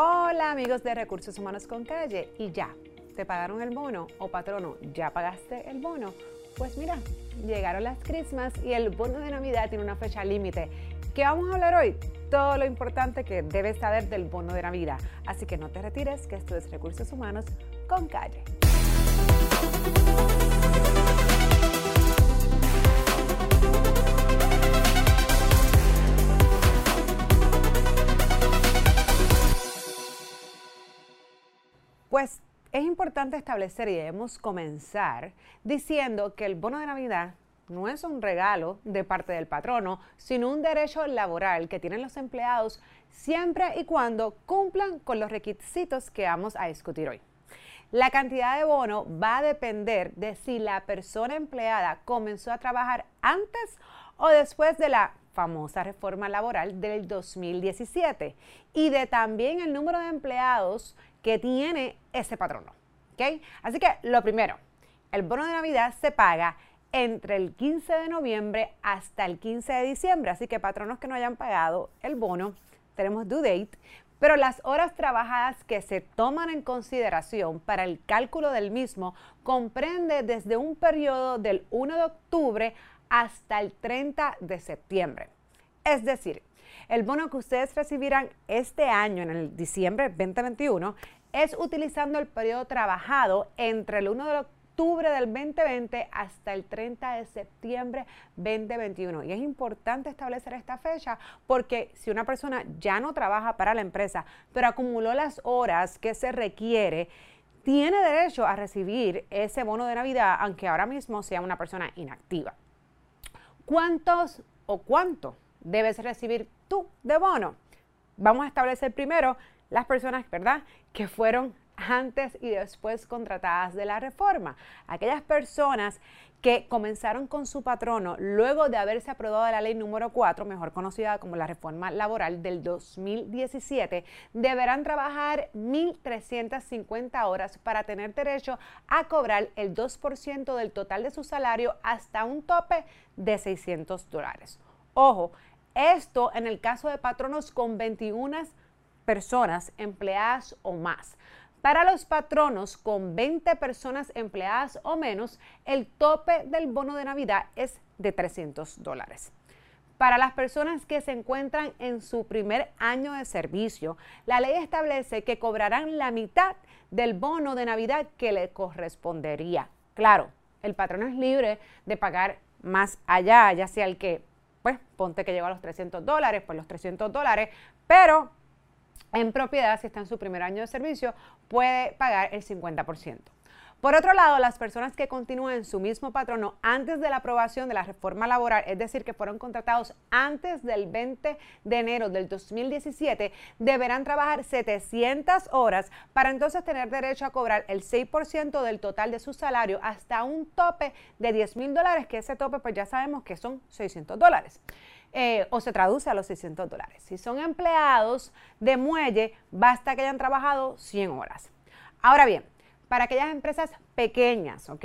Hola amigos de Recursos Humanos con Calle. ¿Y ya? ¿Te pagaron el bono? ¿O patrono, ya pagaste el bono? Pues mira, llegaron las Christmas y el bono de Navidad tiene una fecha límite. ¿Qué vamos a hablar hoy? Todo lo importante que debes saber del bono de Navidad. Así que no te retires, que esto es Recursos Humanos con Calle. Pues es importante establecer y debemos comenzar diciendo que el bono de Navidad no es un regalo de parte del patrono, sino un derecho laboral que tienen los empleados siempre y cuando cumplan con los requisitos que vamos a discutir hoy. La cantidad de bono va a depender de si la persona empleada comenzó a trabajar antes o después de la famosa reforma laboral del 2017 y de también el número de empleados que tiene ese patrono. ¿okay? Así que lo primero, el bono de Navidad se paga entre el 15 de noviembre hasta el 15 de diciembre. Así que patronos que no hayan pagado el bono, tenemos due date, pero las horas trabajadas que se toman en consideración para el cálculo del mismo comprende desde un periodo del 1 de octubre hasta el 30 de septiembre. Es decir, el bono que ustedes recibirán este año, en el diciembre 2021, es utilizando el periodo trabajado entre el 1 de octubre del 2020 hasta el 30 de septiembre 2021. Y es importante establecer esta fecha porque si una persona ya no trabaja para la empresa, pero acumuló las horas que se requiere, tiene derecho a recibir ese bono de Navidad, aunque ahora mismo sea una persona inactiva. ¿Cuántos o cuánto debes recibir tú de bono? Vamos a establecer primero las personas, ¿verdad?, que fueron antes y después contratadas de la reforma. Aquellas personas que comenzaron con su patrono luego de haberse aprobado la ley número 4, mejor conocida como la reforma laboral del 2017, deberán trabajar 1.350 horas para tener derecho a cobrar el 2% del total de su salario hasta un tope de 600 dólares. Ojo, esto en el caso de patronos con 21 personas empleadas o más. Para los patronos con 20 personas empleadas o menos, el tope del bono de Navidad es de 300 dólares. Para las personas que se encuentran en su primer año de servicio, la ley establece que cobrarán la mitad del bono de Navidad que le correspondería. Claro, el patrón es libre de pagar más allá, ya sea el que, pues, ponte que llegó a los 300 dólares, pues los 300 dólares, pero en propiedad, si está en su primer año de servicio, puede pagar el 50%. Por otro lado, las personas que continúen su mismo patrono antes de la aprobación de la reforma laboral, es decir, que fueron contratados antes del 20 de enero del 2017, deberán trabajar 700 horas para entonces tener derecho a cobrar el 6% del total de su salario hasta un tope de 10 mil dólares, que ese tope pues ya sabemos que son 600 dólares. Eh, o se traduce a los 600 dólares. Si son empleados de muelle, basta que hayan trabajado 100 horas. Ahora bien, para aquellas empresas pequeñas, ¿ok?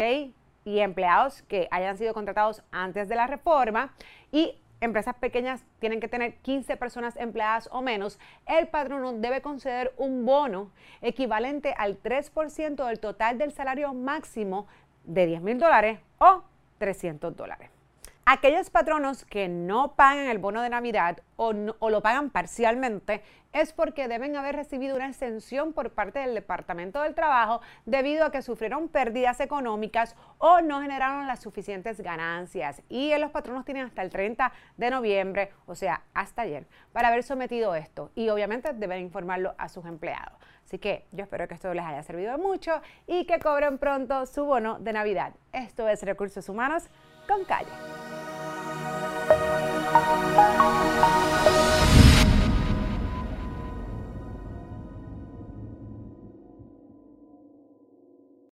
Y empleados que hayan sido contratados antes de la reforma y empresas pequeñas tienen que tener 15 personas empleadas o menos, el patrono debe conceder un bono equivalente al 3% del total del salario máximo de 10 mil dólares o 300 dólares. Aquellos patronos que no pagan el bono de Navidad o, lo pagan parcialmente es porque deben haber recibido una exención por parte del Departamento del Trabajo debido a que sufrieron pérdidas económicas o no generaron las suficientes ganancias. Y los patronos tienen hasta el 30 de noviembre, o sea, hasta ayer, para haber sometido esto. Y obviamente deben informarlo a sus empleados. Así que yo espero que esto les haya servido mucho y que cobren pronto su bono de Navidad. Esto es Recursos Humanos Cancalha.